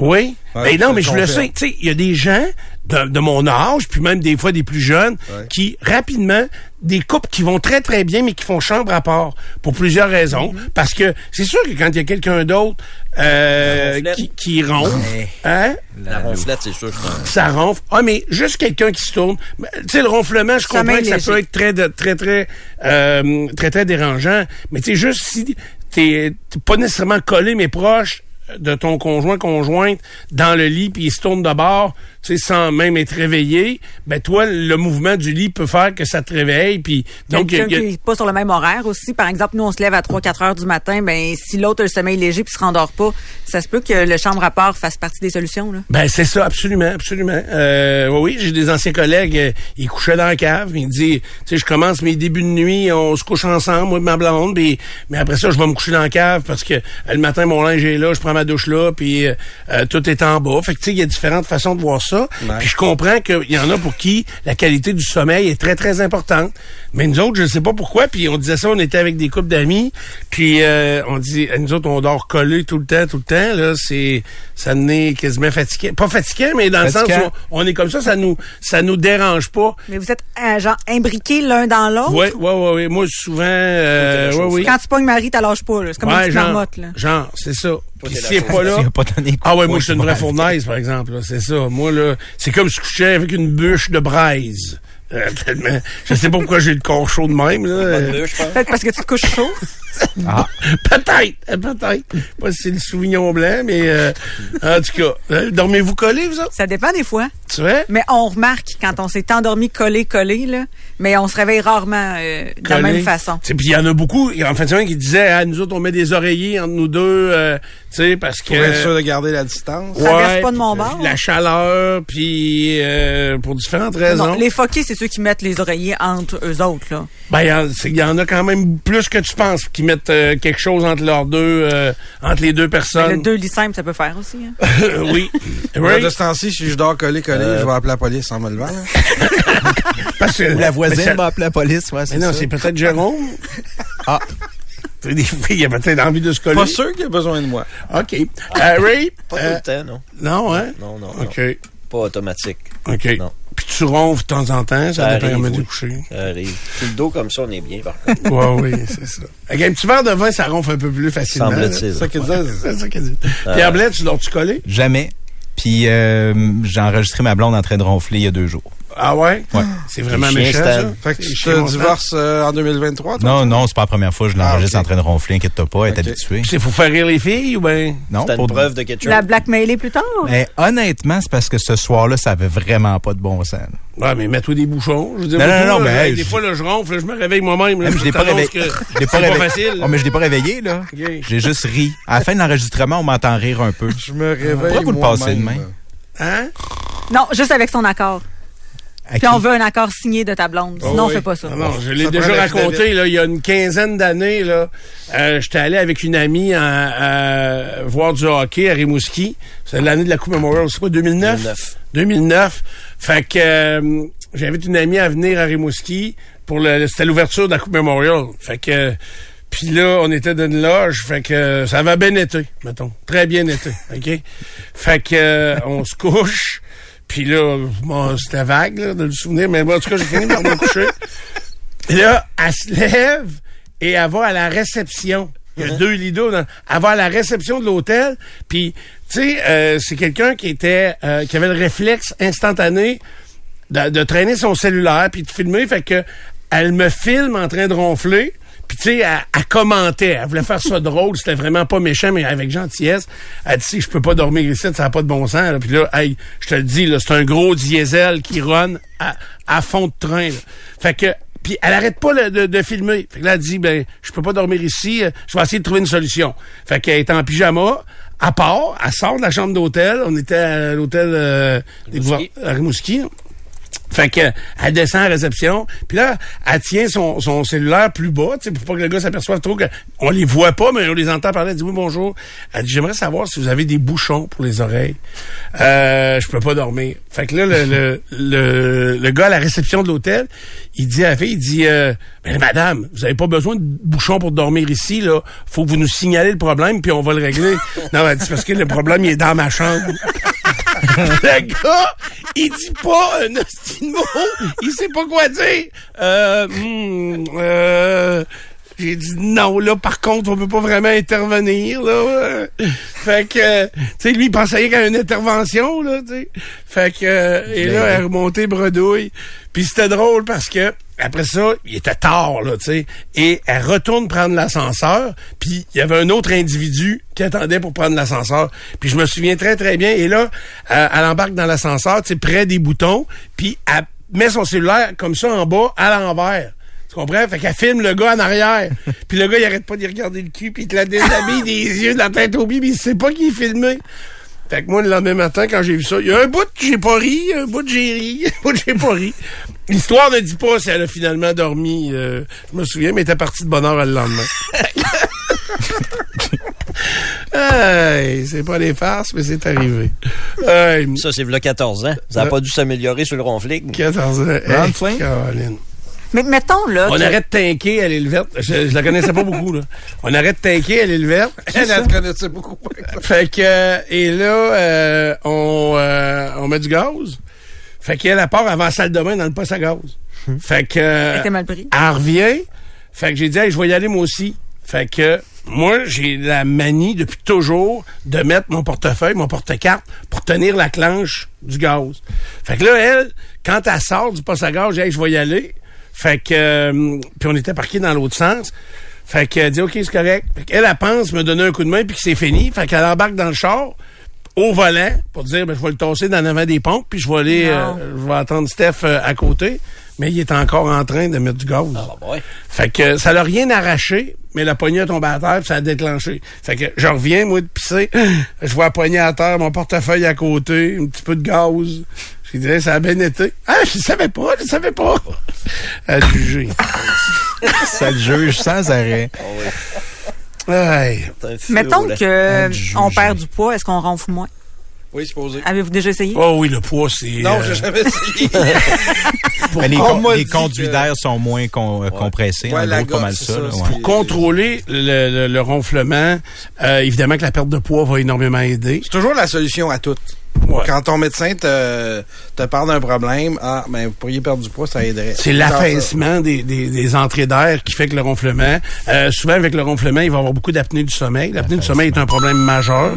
Oui. Ouais, ben non, mais je le sais. Tu sais, il y a des gens de, de mon âge, puis même des fois des plus jeunes, Ouais. qui rapidement, des couples qui vont très très bien, mais qui font chambre à part pour plusieurs raisons. Mm-hmm. Parce que c'est sûr que quand il y a quelqu'un d'autre euh, qui, qui ronfle, hein, La ronflette, c'est sûr. ça ronfle. Ah, mais juste quelqu'un qui se tourne. Ben, Tu sais, le ronflement, je comprends que ça léger. peut être très, de- très, très, euh, très, très dérangeant. Mais tu sais, juste si t'es t'es pas nécessairement collé, mais proche de ton conjoint, conjointe, dans le lit, puis il se tourne de bord, tu sais, sans même être réveillé, ben toi, le mouvement du lit peut faire que ça te réveille, puis donc... il y a- qui n'est pas sur le même horaire aussi. Par exemple, nous, on se lève à 3-4 heures du matin. Ben, si l'autre a le sommeil léger puis se rendort pas, ça se peut que le chambre à part fasse partie des solutions, là. Ben c'est ça, absolument, absolument. Euh, oui, j'ai des anciens collègues, euh, ils couchaient dans la cave, ils me disent, tu sais, je commence mes débuts de nuit, on se couche ensemble, moi et ma blonde, puis mais après ça, je vais me coucher dans la cave parce que euh, le matin, mon linge est là, je prends ma douche là, puis euh, euh, tout est en bas. Fait que tu sais, il y a différentes façons de voir ça. Puis je comprends qu'il y en a pour qui la qualité du sommeil est très, très importante. Mais nous autres, je sais pas pourquoi, puis on disait ça, on était avec des couples d'amis, puis euh, on dit, nous autres, on dort collés tout le temps, tout le temps, là, c'est, ça nous est quasiment fatigué. Pas fatigué, mais dans le sens où on est comme ça, ça nous, ça nous dérange pas. Mais vous êtes, euh, genre, imbriqués l'un dans l'autre? Ouais, ouais, ouais, ouais. Moi, souvent, euh, ouais, oui. Quand tu pognes Marie, t'as pas, là. C'est comme une Ouais, petite genre, marmotte, là. genre, c'est ça. Puis est pas là, pas donné Ah ouais, moi, je suis une vraie fournaise, par exemple. là, C'est ça. Moi, là, c'est comme si je couchais avec une bûche de braise. Euh, tellement- je sais pas pourquoi j'ai le corps chaud de même. Là. Pas de bûche, je pense. Peut-être parce que tu te couches chaud. Ah, peut-être, euh, peut-être. Pas si c'est le Sauvignon blanc, mais euh, en tout cas, euh, dormez-vous collés, vous autres? Ça dépend des fois. Tu vois? Mais on remarque quand on s'est endormi collé, collé, là. Mais on se réveille rarement euh, de la même façon. Tu sais, Puis il y en a beaucoup, il y a en fait semaine qui disaient, ah, nous autres, on met des oreillers entre nous deux, euh, tu sais, parce que... Pour être sûr de garder la distance. Ça verse pas de mon bord. La chaleur, puis euh, pour différentes raisons. Non, les foqués, c'est ceux qui mettent les oreillers entre eux autres, là. Ben, il y en- c'est- il y, en a quand même plus que tu penses qui mettent euh, quelque chose entre leurs deux, euh, entre les deux Mais personnes. le deux lits simples, ça peut faire aussi. Hein. oui. Moi. De ce temps-ci, si je dors collé, collé, je vais appeler la police en me levant. Parce que, Ou la voisine ça- va appeler la police, ouais, c'est non, c'est peut-être Jérôme. Ah. Des fois, il y a peut-être envie de se coller. Pas sûr qu'il a besoin de moi. OK. Euh, Ray? Pas euh, tout le temps, non. non, hein? Non, non, non. OK. Pas automatique. OK. Non. Puis tu ronfles de temps en temps, ça, Ça dépend arrive, comment oui. couché. Ça arrive. Le dos comme ça, on est bien, par contre. Ouais, oui, c'est ça. Avec un petit verre de vin, ça ronfle un peu plus facilement. C'est ça qu'il disait. C'est ça qu'il dit. Ah. Pierre Blais, tu dors-tu collé? Jamais. Puis euh, j'ai enregistré ma blonde en train de ronfler il y a deux jours. Ah ouais? Ouais. C'est vraiment méchant, ça? Fait que tu te divorces euh, en 2023, toi? Non, non, c'est pas la première fois que je l'enregistre Ah, ok. en train de ronfler, inquiète-toi pas, elle est Ok. habituée. C'est pour faire rire les filles ou ben? Non, T'as une pour- preuve de quelque chose. La blackmailer plus tard. Mais honnêtement, c'est parce que ce soir-là, ça avait vraiment pas de bon sens. là. Ouais, mais mets-toi des bouchons. Je veux dire, Non, non, non, là, mais des fois, là, je ronfle, là, je me réveille moi-même. là, Même, je l'ai pas réveillé. C'est pas réveillé. facile. Oh, mais je l'ai pas réveillé, là. J'ai juste ri. À la fin de l'enregistrement, on m'entend rire un peu. Je me réveille. Pourquoi vous le passez demain? Hein? Non, juste avec son accord. Puis qui? on veut un accord signé de ta blonde. Sinon, Oh, on fait pas ça. Ah non, je l'ai déjà raconté, là, il y a une quinzaine d'années, là. Euh, j'étais allé avec une amie à, à voir du hockey à Rimouski. C'est l'année de la Coupe Memorial. C'est quoi, 2009? 2009. 2009. Fait que euh, j'invite une amie à venir à Rimouski pour le, c'était l'ouverture de la Coupe Memorial. Fait que puis là, on était dans une loge, fait que ça va bien été, mettons. Très bien été, OK? Fait que euh, on se couche, puis là, bon, c'était vague, là, de le souvenir, mais bon, en tout cas, j'ai fini par me coucher. Et là, elle se lève et elle va à la réception. Il y a deux lits d'eau. dans- Elle va à la réception de l'hôtel. Puis, tu sais, euh, c'est quelqu'un qui était, euh, qui avait le réflexe instantané de, de traîner son cellulaire puis de filmer. Fait que elle me filme en train de ronfler. Puis tu sais, elle, elle commentait. Elle voulait faire ça drôle. C'était vraiment pas méchant, mais avec gentillesse. Elle dit, je peux pas dormir ici, ça n'a pas de bon sens. là. Puis là, hey, je te le dis, là, c'est un gros diesel qui run à, à fond de train. là. Fait que puis elle arrête pas là, de, de filmer. Fait que là, elle dit, ben, je peux pas dormir ici, euh, je vais essayer de trouver une solution. Fait qu'elle est en pyjama, à part, elle sort de la chambre d'hôtel. On était à l'hôtel euh, des Rimouski. à Rimouski. Fait que elle descend à réception, puis là, elle tient son, son cellulaire plus bas, tu sais, pour pas que le gars s'aperçoive trop que on les voit pas, mais on les entend parler. Elle dit oui bonjour. Elle dit j'aimerais savoir si vous avez des bouchons pour les oreilles. Euh, je peux pas dormir. Fait que là, le, le, le, le gars à la réception de l'hôtel, il dit à la fille, il dit euh, madame, vous avez pas besoin de bouchons pour dormir ici, là. Faut que vous nous signalez le problème, puis on va le régler. non, elle dit parce que le problème il est dans ma chambre. le gars, il dit pas un mot. Il sait pas quoi dire. Euh, hmm, euh, j'ai dit non, là, par contre, on peut pas vraiment intervenir, là. Fait que, tu sais, lui, il pensait qu'il y avait une intervention, là, tu sais. Fait que, euh, et là, elle est remontée bredouille. Puis c'était drôle parce que, après ça, il était tard, là, tu sais. Et elle retourne prendre l'ascenseur, puis il y avait un autre individu qui attendait pour prendre l'ascenseur. Puis je me souviens très, très bien. Et là, euh, elle embarque dans l'ascenseur, tu sais, près des boutons, puis elle met son cellulaire comme ça en bas, à l'envers. Tu comprends? Fait qu'elle filme le gars en arrière. puis le gars, il arrête pas d'y regarder le cul, puis il te la déshabille des yeux de la tête au pied, mais il sait pas qui est filmé. Fait que moi, le lendemain matin, quand j'ai vu ça, il y a un bout que j'ai pas ri, un bout que j'ai ri, un bout que j'ai pas ri. L'histoire ne dit pas si elle a finalement dormi, euh, je me souviens, mais elle était partie de bonne heure le lendemain. hey, c'est pas des farces, mais c'est arrivé. Hey, Ça, c'est le 14 ans. Ça n'a Ouais. pas dû s'améliorer sur le ronflic. 14 ans. Ron Hey, Flynn? Caroline. Mais mettons, là. On que- arrête de tanker à l'île verte. Je, je la connaissais pas beaucoup, là. On arrête de tanker à l'île verte. Elle, elle te connaissait beaucoup. Fait que, euh, et là, euh, on, euh, on met du gaz. Fait qu'elle, elle part avant la salle de bain dans le poste à gaz. Fait que, Elle était mal pris. elle revient. Fait que j'ai dit, hey, je vais y aller moi aussi. Fait que, moi, j'ai la manie depuis toujours de mettre mon portefeuille, mon porte-carte pour tenir la clenche du gaz. Fait que là, elle, quand elle sort du poste à gaz, j'ai dit, hey, je vais y aller. Fait que, euh, puis on était parqués dans l'autre sens. Fait qu'elle dit, OK, c'est correct. Fait qu'elle, elle pense me donner un coup de main puis que c'est fini. Fait qu'elle embarque dans le char au volant pour dire, ben, je vais le tasser dans l'avant des pompes puis je vais aller, euh, je vais attendre Steph euh, à côté. Mais il est encore en train de mettre du gaz. Ah, ouais. Fait que ça l'a rien arraché, mais la poignée a tombé à terre puis ça a déclenché. Fait que je reviens, moi, de pisser. Je vois la poignée à terre, mon portefeuille à côté, un petit peu de gaz. J'ai dit, Hey, ça a bien été. Ah, je savais pas, je savais pas. À juger. Ça le juge sans arrêt. Hey. C'est Mettons roulant. que Juger. on perd du poids, est-ce qu'on ronfle moins? Oui, supposé. Avez-vous déjà essayé? Oh oui, le poids, c'est... Non, euh, j'ai jamais essayé. Mais les, con- les conduits que- d'air sont moins con- euh, compressés. Ouais, en la gros, ça. ça, là, c'est- ouais. pour contrôler le, le- le ronflement, euh, évidemment que la perte de poids va énormément aider. C'est toujours la solution à tout. Ouais. Quand ton médecin te, te parle d'un problème, ah, ben, vous pourriez perdre du poids, ça aiderait. C'est l'affaissement des, des, des entrées d'air qui fait que le ronflement. Euh, souvent, avec le ronflement, il va y avoir beaucoup d'apnée du sommeil. L'apnée du sommeil est un problème majeur.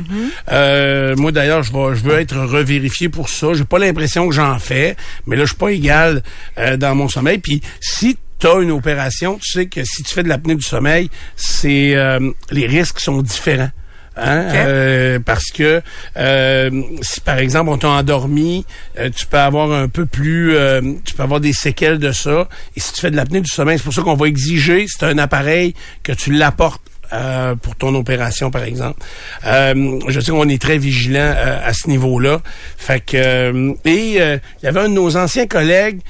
Euh, moi, d'ailleurs, je vais, je veux être revérifié pour ça. J'ai pas l'impression que j'en fais, mais là, je suis pas égal euh, dans mon sommeil. Puis, si tu as une opération, tu sais que si tu fais de l'apnée du sommeil, c'est euh, les risques sont différents. Hein? Euh, parce que euh, si par exemple on t'a endormi, euh, tu peux avoir un peu plus, euh, tu peux avoir des séquelles de ça. Et si tu fais de l'apnée du sommeil, c'est pour ça qu'on va exiger, c'est un appareil que tu l'apportes. euh, pour ton opération, par exemple. Euh, je sais qu'on est très vigilant euh, à ce niveau-là. Fait que euh, et euh, il y avait un de nos anciens collègues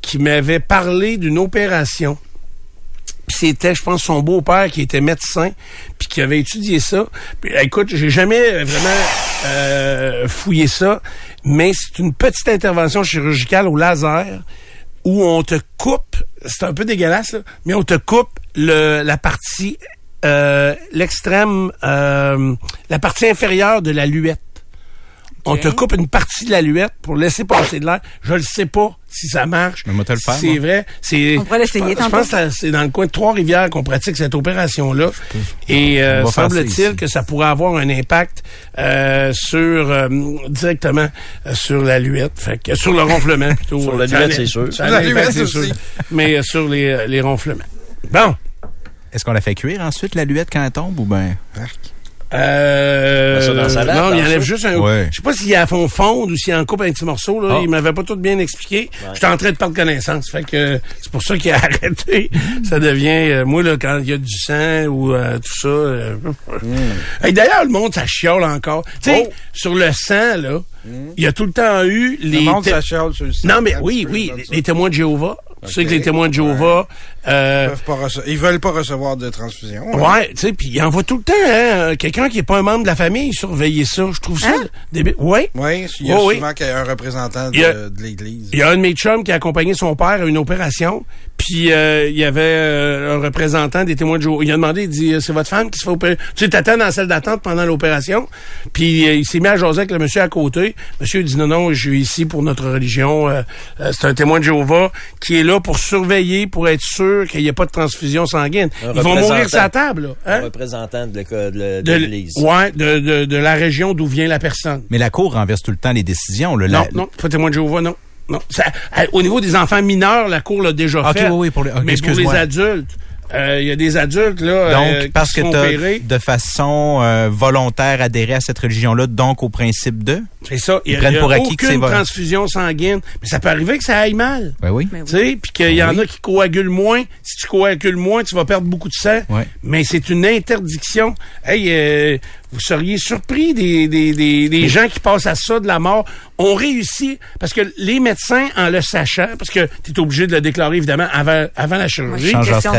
qui m'avait parlé d'une opération c'était, je pense, son beau-père qui était médecin, puis qui avait étudié ça. Puis, écoute, j'ai jamais vraiment euh, fouillé ça, mais c'est une petite intervention chirurgicale au laser où on te coupe, c'est un peu dégueulasse, là, mais on te coupe le, la partie, euh, l'extrême, euh, la partie inférieure de la luette. On te coupe une partie de la luette pour laisser passer de l'air. Je ne sais pas si ça marche. Mais moi, te le faire, C'est vrai. C'est, On pourrait l'essayer je pense- tantôt. Je pense que c'est dans le coin de Trois-Rivières qu'on pratique cette opération-là. Et euh, semble-t-il que ça pourrait avoir un impact euh, sur euh, directement euh, sur la luette, fait que, sur le ronflement plutôt. Sur la Ça a luette, un- c'est sûr. Sur un la impact, luette c'est sûr. Mais euh, sur les, les ronflements. Bon. Est-ce qu'on la fait cuire ensuite, la luette, quand elle tombe, ou ben Euh, ça dans non, il enlève ça. juste un. Ouais. Je sais pas s'il y a fond fondre ou s'il en coupe un petit morceau. Là. Ah. Il m'avait pas tout bien expliqué. J'étais en train de perdre connaissance. Fait que c'est pour ça qu'il a arrêté. ça devient euh, moi là quand il y a du sang ou euh, tout ça. euh, Hey, D'ailleurs, le monde ça chiole encore. Tu sais, Oh. sur le sang là, il y a tout le temps eu les. Le monde té- s'achète sur le site. non mais oui, oui, ça. les témoins de Jéhovah. Tu sais que les témoins de Jéhovah. euh, Ils, peuvent pas rece- ils veulent pas recevoir de transfusion. hein. Ouais, tu sais, puis il envoie tout le temps, hein, quelqu'un qui est pas un membre de la famille surveiller ça. Je trouve ça Hein? débile. Ouais. Oui, il y a Oh, oui. souvent qu'il y a un représentant de, a- de l'Église. Il y a un de mes chums qui a accompagné son père à une opération, puis euh, il y avait euh, un représentant des témoins de Jéhovah. Il a demandé, il dit, c'est votre femme qui se fait opérer. Tu sais, t'attends dans la salle d'attente pendant l'opération, puis euh, il s'est mis à jaser avec le monsieur à côté. Monsieur il dit, non, non, je suis ici pour notre religion. euh, euh, c'est un témoin de Jéhovah qui est là pour surveiller, pour être sûr qu'il n'y ait pas de transfusion sanguine. Un Ils vont mourir la table, là. Un Hein? représentant de l'Église. ouais, de, de, de la région d'où vient la personne. Mais la Cour renverse tout le temps les décisions. là. Non, La- non, pas témoin de Jéhovah, non. Non. Ça, à- au niveau des enfants mineurs, la Cour l'a déjà fait. oui, oui, pour les- mais pour les adultes, euh, il y a des adultes là Donc, euh, parce qui que tu de façon euh, volontaire adhéré à cette religion-là, donc au principe de? C'est ça. Il y a, prennent il y a pour acquis que aucune c'est vrai. transfusion sanguine. Mais ça peut arriver que ça aille mal. Ben oui. Oui. Tu sais, puis qu'il y en Oui. a qui coagulent moins. Si tu coagules moins, tu vas perdre beaucoup de sang. Ouais. Mais c'est une interdiction. Hey, euh, vous seriez surpris des, des, des, des gens qui passent à ça de la mort. On réussit parce que les médecins, en le sachant, parce que tu es obligé de le déclarer évidemment avant, avant la chirurgie.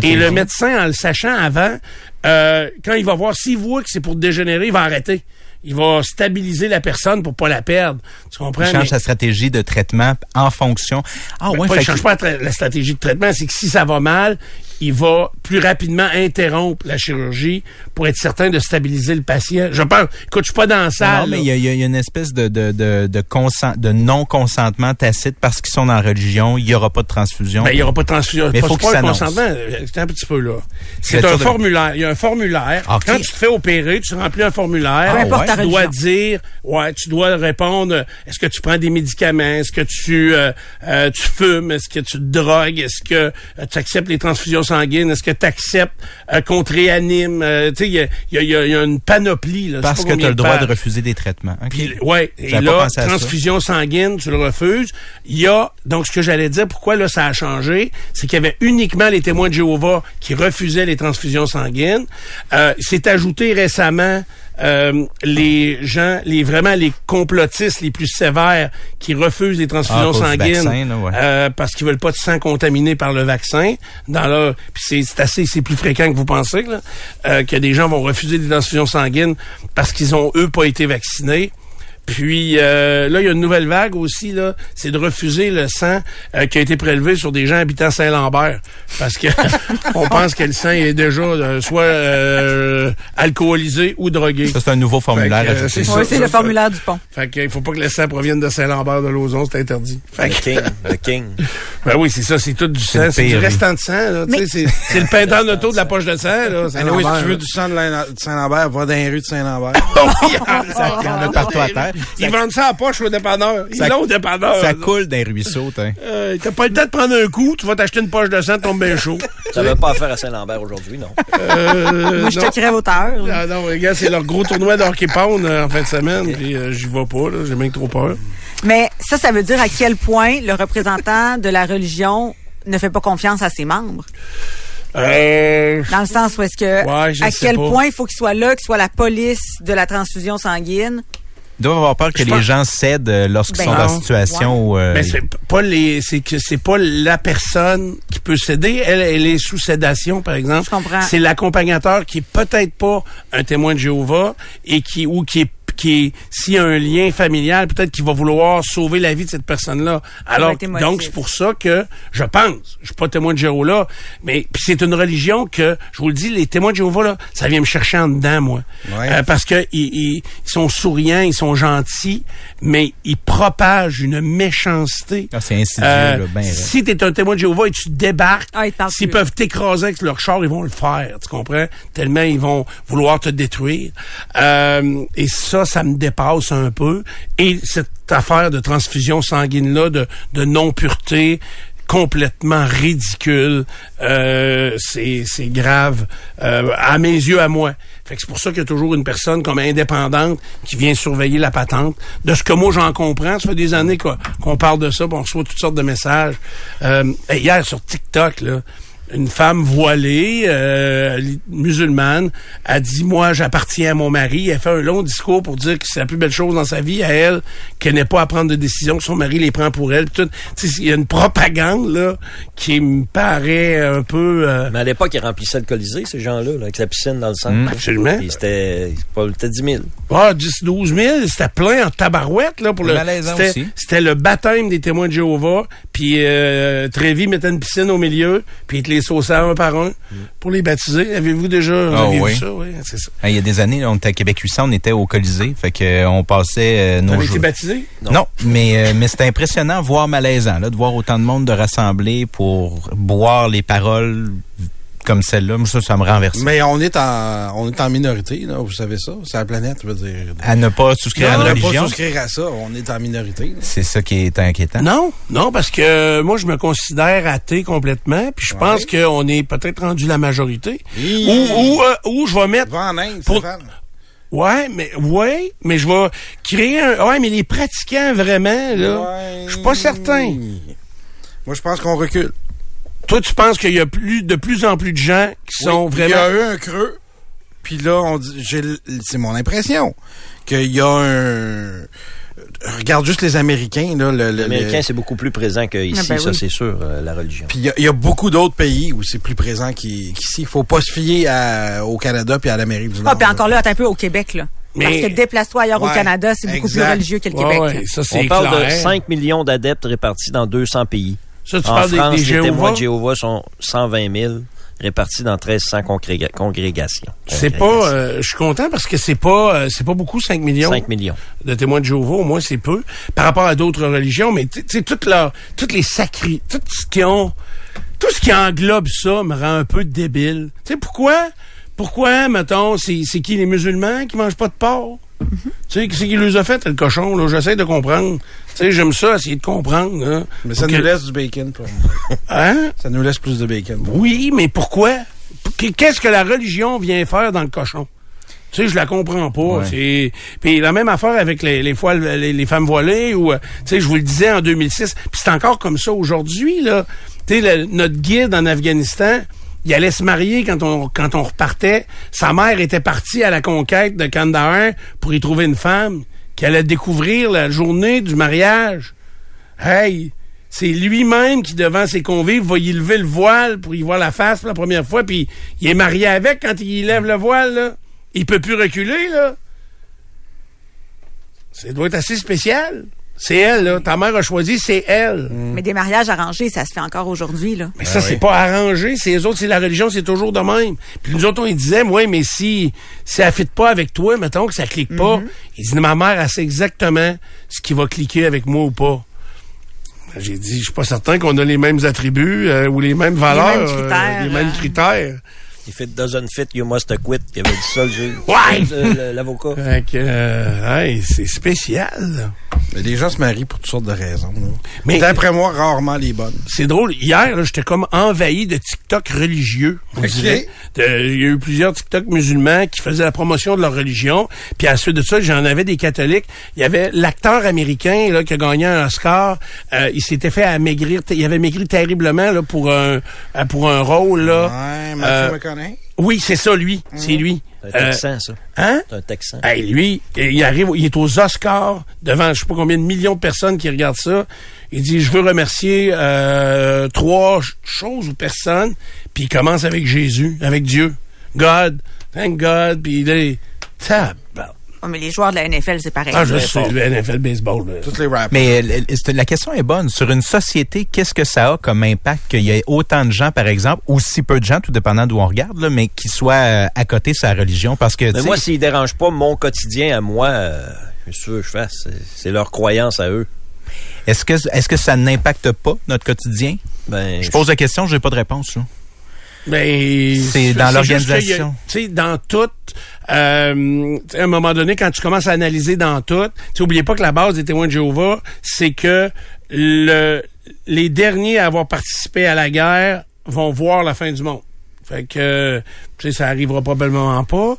Et le médecin, en le sachant avant, euh, quand il va voir, s'il voit que c'est pour dégénérer, il va arrêter. Il va stabiliser la personne pour pas la perdre. Tu comprends? Il change Mais- sa stratégie de traitement en fonction. Ah ben, ouais, pas, fait il change que- pas la stratégie de traitement, c'est que si ça va mal, il va plus rapidement interrompre la chirurgie pour être certain de stabiliser le patient. Je pense, écoute, je suis pas dans la salle. Non, mais il y, a- il y a une espèce de, de, de, de, consent- de non-consentement tacite parce qu'ils sont dans la religion, il n'y aura pas de transfusion. Ben, il n'y aura pas de transfusion. Mais pas, faut pas un s'annoncent. consentement. euh, C'est un petit peu là. C'est un formulaire. Il y a un formulaire. Ok. Quand tu te fais opérer, tu remplis un formulaire. Peu importe tu dois dire, ouais, tu dois répondre, euh, est-ce que tu prends des médicaments? Est-ce que tu, euh, euh, tu fumes? Est-ce que tu te drogues? Est-ce que euh, tu acceptes les transfusions sanguines? Est-ce que tu acceptes euh, qu'on te réanime? Euh, tu sais, il y a, y y une panoplie. Là. Parce que tu as le droit de refuser des traitements. OK? Puis, ouais, et là, ça. transfusion sanguine, tu le refuses. Il y a, donc ce que j'allais dire, pourquoi là ça a changé, c'est qu'il y avait uniquement les témoins de Jéhovah qui refusaient les transfusions sanguines. Euh, c'est ajouté récemment euh, les gens, les vraiment les complotistes les plus sévères qui refusent les transfusions Ah, sanguines vaccin, là, ouais. euh, parce qu'ils veulent pas de sang contaminé par le vaccin. Dans leur, c'est, c'est assez, c'est plus fréquent que vous pensez là, euh, que des gens vont refuser des transfusions sanguines parce qu'ils ont eux pas été vaccinés. Puis euh, là, il y a une nouvelle vague aussi, là, c'est de refuser le sang euh, qui a été prélevé sur des gens habitant Saint-Lambert. Parce que on pense que le sang est déjà euh, soit euh, alcoolisé ou drogué. Ça, c'est un nouveau formulaire. Euh, c'est ça. Oui, c'est le formulaire du pont. Fait qu'il faut pas que le sang provienne de Saint-Lambert de Lauson, c'est interdit. Fait Le que, king, le king. ben oui, c'est ça, c'est tout du sang, c'est du restant de sang. Là, tu sais, c'est, c'est le peintre en auto de la poche de sang. Là, Ah oui, si tu veux là. du sang de la- de Saint-Lambert, va dans les rues de Saint-Lambert. Ça il y en a partout à terre. Ils vendent ça à poche au dépanneur. Ils Ça- l'ont au dépanneur. Ça coule dans les ruisseaux. t'in. Euh, t'as pas le temps de prendre un coup, tu vas t'acheter une poche de sang, tombe bien chaud. Ça veut pas affaire à Saint-Lambert aujourd'hui, non. Euh, Moi, je non. checkerais votre heure. Ah non, les gars, c'est leur gros tournoi de hockey pound euh, en fin de semaine, puis euh, j'y vais pas, là, j'ai même trop peur. Mais ça, ça veut dire à quel point le représentant de la religion ne fait pas confiance à ses membres? Euh, Dans le sens où est-ce que, Ouais, à quel pas. point il faut qu'il soit là, qu'il soit la police de la transfusion sanguine. Ils doivent avoir peur que Je les pense- gens cèdent euh, lorsqu'ils Ben sont dans une situation où... euh, Ben, c'est pas les, c'est que c'est pas la personne qui peut céder. Elle, elle est sous sédation, par exemple. Je comprends. C'est l'accompagnateur qui est peut-être pas un témoin de Jéhovah et qui, ou qui est qui est, s'il y a un lien familial, peut-être qu'il va vouloir sauver la vie de cette personne-là. Alors, donc, c'est pour ça que, je pense, je suis pas témoin de Jéhovah, là, mais c'est une religion que, je vous le dis, les témoins de Jéhovah, là, ça vient me chercher en dedans, moi. Ouais. Euh, parce que ils, sont souriants, ils sont gentils, mais ils propagent une méchanceté. Ah, c'est insidieux, Euh, là, ben raide. si t'es un témoin de Jéhovah et tu débarques, Ah, s'ils peuvent t'écraser avec leur char, ils vont le faire, tu comprends? Tellement ils vont vouloir te détruire. Euh, et ça, ça me dépasse un peu. Et cette affaire de transfusion sanguine-là, de, de non-pureté, complètement ridicule. Euh, c'est grave euh, à mes yeux, à moi. Fait que c'est pour ça qu'il y a toujours une personne comme indépendante qui vient surveiller la patente. De ce que moi j'en comprends, ça fait des années qu'on parle de ça, puis on reçoit toutes sortes de messages. Euh, hier sur TikTok, là, une femme voilée, euh, musulmane, a dit moi j'appartiens à mon mari. Elle fait un long discours pour dire que c'est la plus belle chose dans sa vie à elle, qu'elle n'ait pas à prendre de décision, que son mari les prend pour elle. puis tout. Tu sais, Il y a une propagande là qui me paraît un peu euh, Mais à l'époque, ils remplissaient le Colisée, ces gens-là, là, avec la piscine dans le centre. Mm. absolument. C'était pas peut-être 10 000. Ah, 10, 12 000, c'était plein en tabarouette, là, pour le, c'était, aussi. c'était le baptême des témoins de Jéhovah, puis euh, Trévi mettait une piscine au milieu, puis il te les sauçait un par un pour les baptiser. Avez-vous déjà Ah avez oui. vu ça? Oui, c'est ça. Ah, Il y a des années, là, on était à Québec 800, on était au Colisée, fait que euh, on passait euh, nos Avez été baptisé? Non. Non, mais euh, mais c'était impressionnant, voire malaisant, là, de voir autant de monde de rassembler pour boire les paroles comme celle-là. Moi, ça, ça me renverse. Mais on est en, on est en minorité, là, vous savez ça. C'est la planète, je veux dire. À ne pas souscrire à une ne religion, pas souscrire à ça, on est en minorité. c'est ça qui est inquiétant. Non, non, parce que moi, je me considère athée complètement, puis je Ouais. pense qu'on est peut-être rendu la majorité. Hi. Ou, ou, euh, ou je vais mettre Va en Inde, Pour-. Ouais, mais ouais, mais je vais créer un. Ouais, mais les pratiquants vraiment là, Ouais. je suis pas certain. Moi, je pense qu'on recule. Toi, tu penses qu'il y a plus de plus en plus de gens qui sont Oui, Il y vraiment. a eu un creux. Puis là, on dit, j'ai l- c'est mon impression qu'il y a un. Regarde juste les Américains là. Le, le- Les Américains, le- c'est beaucoup plus présent qu'ici, Ah ben ça oui. c'est sûr, euh, la religion. Puis il y a- il y, a beaucoup d'autres pays où c'est plus présent qu'i- qu'ici. Il faut pas se fier à- au Canada puis à l'Amérique du Nord. Ah, puis encore là, attends un peu au Québec, là. Mais- Parce que déplace-toi ailleurs au Canada, c'est beaucoup plus religieux que le Ouais, Québec. ouais, ça On parle de clair. 5 millions d'adeptes répartis dans 200 pays. Ça, tu en parles des- France, des, les témoins de Jéhovah sont 120 000 répartis dans 1300 congréga- congrégations. C'est pas. euh, je suis content parce que c'est pas. euh, c'est pas beaucoup 5 millions 5 millions. de témoins de Jéhovah. Au moins c'est peu par rapport à d'autres religions. Mais tu sais, toutes leurs, toutes les sacrés, tout ce qui ont, tout ce qui englobe ça me rend un peu débile. Tu sais pourquoi? Pourquoi, mettons, c'est, qui les musulmans qui mangent pas de porc? Tu sais, qui c'est qui les a fait, le cochon, là? J'essaie de comprendre. Tu sais, j'aime ça, essayer de comprendre, là. Mais ça nous laisse du bacon. Pour... Hein? ça nous laisse plus de bacon. Oui, mais pourquoi? Qu- Qu'est-ce que la religion vient faire dans le cochon? Tu sais, je la comprends pas. Ouais. C'est puis la même affaire avec les les, voiles- les, les femmes voilées ou euh, tu sais, je vous le disais en 2006, puis c'est encore comme ça aujourd'hui là. Tu sais, le- notre guide en Afghanistan, il allait se marier quand on quand on repartait. Sa mère était partie à la conquête de Kandahar pour y trouver une femme qui allait découvrir la journée du mariage. Hey, c'est lui-même qui, devant ses convives, va y lever le voile pour y voir la face pour la première fois, puis il est marié avec quand il y lève le voile, là. Il peut plus reculer, là. Ça doit être assez spécial. C'est elle, là. Ta mère a choisi, c'est elle. Mais des mariages arrangés, ça se fait encore aujourd'hui, là. Mais ça, c'est pas arrangé. C'est les autres, c'est la religion, c'est toujours de même. Puis nous autres, on disait, ouais, mais si, si elle fit pas avec toi, mettons que ça clique pas, il dit, ma mère, elle sait exactement ce qui va cliquer avec moi ou pas. J'ai dit, je suis pas certain qu'on a les mêmes attributs euh, ou les mêmes valeurs, mêmes critères, euh, les mêmes euh. critères. If it doesn't fit, you must quit. Il avait dit ça, le juge. Ouais! Euh, L'avocat. Fait que, euh, hey, c'est spécial. Mais les gens se marient pour toutes sortes de raisons. là. Mais- D'après moi, rarement les bonnes. C'est drôle. Hier, là, j'étais comme envahi de TikTok religieux. On Ok. dirait. De- Il y a eu plusieurs TikTok musulmans qui faisaient la promotion de leur religion. Puis à la suite de ça, j'en avais des catholiques. Il y avait l'acteur américain là, qui a gagné un Oscar. Euh, il s'était fait amaigrir. Il avait maigri terriblement là, pour un euh, pour un rôle. Là. Ouais, Euh, Oui, c'est ça, lui. C'est lui. C'est un Euh, Texan, ça. hein? C'est un Texan. Hey, lui, il arrive, il est aux Oscars devant je sais pas combien de millions de personnes qui regardent ça. Il dit je veux remercier euh, trois ch- choses ou personnes, puis il commence avec Jésus, avec Dieu, God, thank God, puis il est tabarnak. Oh, mais les joueurs de la NFL, c'est pareil. Ah, je sais, le NFL baseball. là. Toutes les rappers. Mais euh, la question est bonne. Sur une société, qu'est-ce que ça a comme impact qu'il y ait autant de gens, par exemple, ou si peu de gens, tout dépendant d'où on regarde, là, mais qui soient euh, à côté de sa religion? Parce que, Mais moi, s'ils dérangent pas mon quotidien à moi, euh, qu'est-ce que je fasse? C'est- C'est leur croyance à eux. est-ce que, est-ce que ça n'impacte pas notre quotidien? Ben, Je pose la question, j'ai pas de réponse. là. Ben, C'est dans l'organisation. Tu sais, dans tout, euh, à un moment donné, quand tu commences à analyser dans tout, tu oubliez pas que la base des témoins de Jéhovah, c'est que le, les derniers à avoir participé à la guerre vont voir la fin du monde. Fait que, tu sais, ça arrivera probablement pas.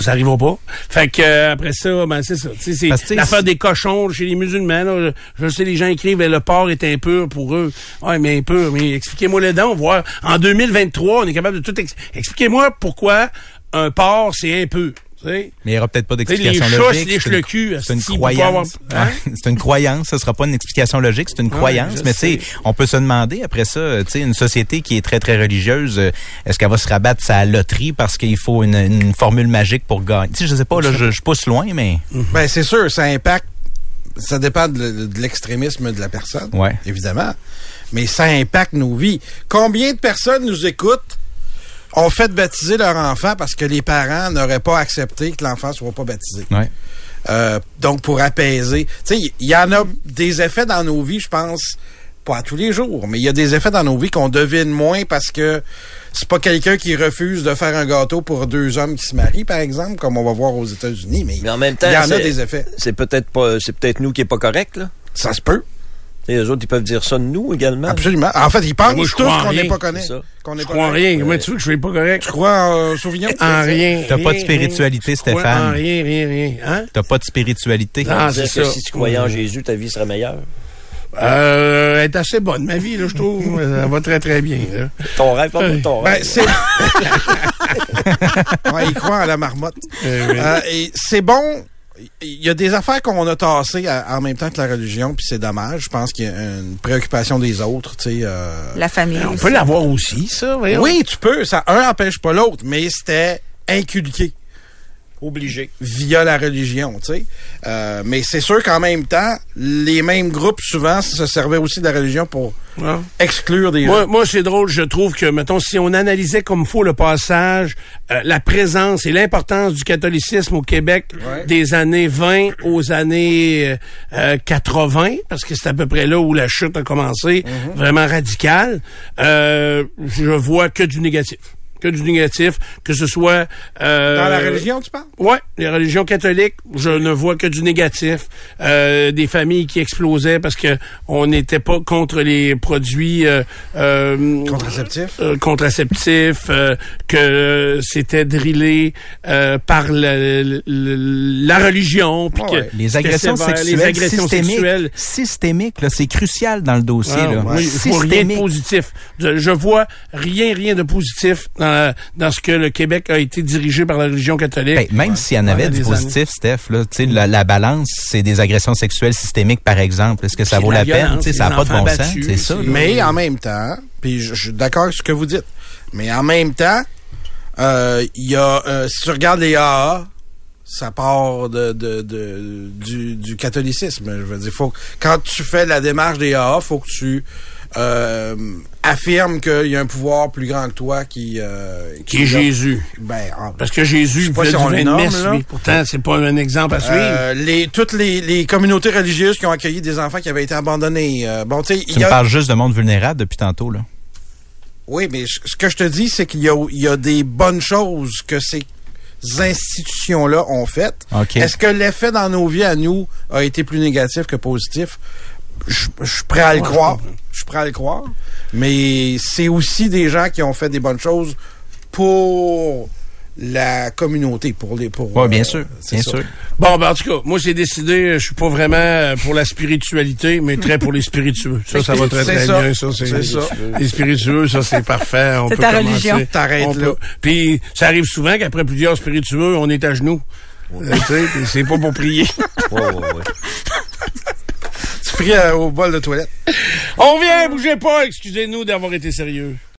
Ça arrivera pas. Fait que, euh, après ça, ben, c'est ça. C'est l'affaire des cochons chez les musulmans, là. Je, sais, les gens écrivent, eh, le porc est impur pour eux. Ouais, mais impur. Mais expliquez-moi le dent, voir. En 2023, on est capable de tout ex- Expliquez-moi pourquoi un porc, c'est impur. Mais il n'y aura peut-être pas d'explication les chats logique. C'est le une- cul, C'est croyance. Hein? C'est une croyance. Ce sera pas une explication logique. C'est une croyance. Mais tu sais, on peut se demander après ça, tu sais, une société qui est très, très religieuse, euh, est-ce qu'elle va se rabattre sa loterie parce qu'il faut une, une formule magique pour gagner? Tu sais, je sais pas, là, je, je pousse loin, mais Ben, c'est sûr, ça impacte. Ça dépend de, de l'extrémisme de la personne. Ouais. Évidemment. Mais ça impacte nos vies. Combien de personnes nous écoutent, ont fait baptiser leur enfant parce que les parents n'auraient pas accepté que l'enfant soit pas baptisé? ouais. Euh, donc, pour apaiser. Tu sais, il y en a des effets dans nos vies, je pense, pas à tous les jours, mais il y a des effets dans nos vies qu'on devine moins parce que c'est pas quelqu'un qui refuse de faire un gâteau pour deux hommes qui se marient, par exemple, comme on va voir aux États-Unis. Mais, Mais en même temps, il y en a c'est- des effets. C'est peut-être pas, c'est peut-être nous qui est pas correct, là. Ça se peut. Et les autres, ils peuvent dire ça de nous également. Absolument. En fait, ils pensent Moi, tous qu'on n'est pas ça. Qu'on n'est Je pas crois en correct. rien. Comment tu veux que je sois pas correct? Tu crois en euh, Sauvignon? En rien. T'as pas de spiritualité, Stéphane. En rien, rien, rien. Hein? T'as pas de spiritualité. Dire c'est que ça. si tu croyais en Jésus, ta vie serait meilleure. Euh, elle est assez bonne, ma vie, là, je trouve. Elle va très, très bien, là. Ton rêve, pas pour ton Ben, rêve. c'est... ouais, ils croient en la marmotte. Euh, oui. Euh, et c'est bon. Il y a des affaires qu'on a tassées à- en même temps que la religion, puis c'est dommage. Je pense qu'il y a une préoccupation des autres, tu sais. euh. La famille. On aussi. peut l'avoir aussi, ça, voyons. Oui, tu peux. Ça, un empêche pas l'autre, mais c'était inculqué Obligé. via la religion, tu sais. Euh, mais c'est sûr qu'en même temps, les mêmes groupes souvent se servaient aussi de la religion pour Ouais. exclure des gens. Moi, moi c'est drôle, je trouve que, mettons, si on analysait comme faut le passage, euh, la présence et l'importance du catholicisme au Québec Ouais. des années 20 aux années euh, euh, 80, parce que c'est à peu près là où la chute a commencé, Mhm. vraiment radicale, euh, je vois que du négatif. Que du négatif, que ce soit... euh, Dans la religion, tu parles? Ouais, les religions catholiques, je ne vois que du négatif. Euh, des familles qui explosaient parce que on n'était pas contre les produits euh, euh, Contraceptif? euh, contraceptifs, euh, que c'était drillé euh, par la, la, la religion, puis Ah que ouais. Les agressions sévère, sexuelles les agressions systémiques, sexuelles. systémiques, là, c'est crucial dans le dossier. Ah, là. moi, je vois rien de Systémique. positif. Je, je vois rien, rien de positif dans, dans ce que le Québec a été dirigé par la religion catholique. Ben, même s'il y en avait du des positif, Steph, là, la, la balance, c'est des agressions sexuelles systémiques, par exemple. Est-ce que ça Puis vaut la violence, peine? Ça n'a pas de bon sens, c'est ça. Mais en même temps, puis je, je suis d'accord avec ce que vous dites, mais en même temps, euh, il y a, euh, si tu regardes les AA, ça part de, de, de- du, du catholicisme. Je veux dire, faut, quand tu fais la démarche des AA, faut que tu euh, affirmes qu'il y a un pouvoir plus grand que toi qui... euh, qui est Jésus. Ben, en- Parce que Jésus pas si on nomme, messe, là. lui. Pourtant, c'est pas un exemple à suivre. euh, les, toutes les, les communautés religieuses qui ont accueilli des enfants qui avaient été abandonnés. euh, bon, tu me parles juste de monde vulnérable depuis tantôt, là. Oui, mais ce que je te dis, c'est qu'il y a, il y a des bonnes choses que ces institutions-là ont faites. Est-ce que l'effet dans nos vies à nous a été plus négatif que positif? Je je suis prêt à le Ouais, je croire. Je suis prêt à le croire. Mais c'est aussi des gens qui ont fait des bonnes choses pour la communauté, pour les... Pour, Oui, bien euh, sûr, c'est bien ça. sûr. Bon, ben, en tout cas, moi, j'ai décidé, je suis pas vraiment euh, pour la spiritualité, mais très pour les spiritueux. Ça, ça va très, très ça. bien. Ça, c'est ça. Les spiritueux, ça, c'est parfait. On C'est peut ta commencer. religion. T'arrêtes là. Puis, ça arrive souvent qu'après plusieurs spiritueux, on est à genoux. Euh, tu sais, puis c'est pas pour prier. Ouais, ouais, ouais. Euh. On vient, bougez pas, excusez-nous d'avoir été sérieux.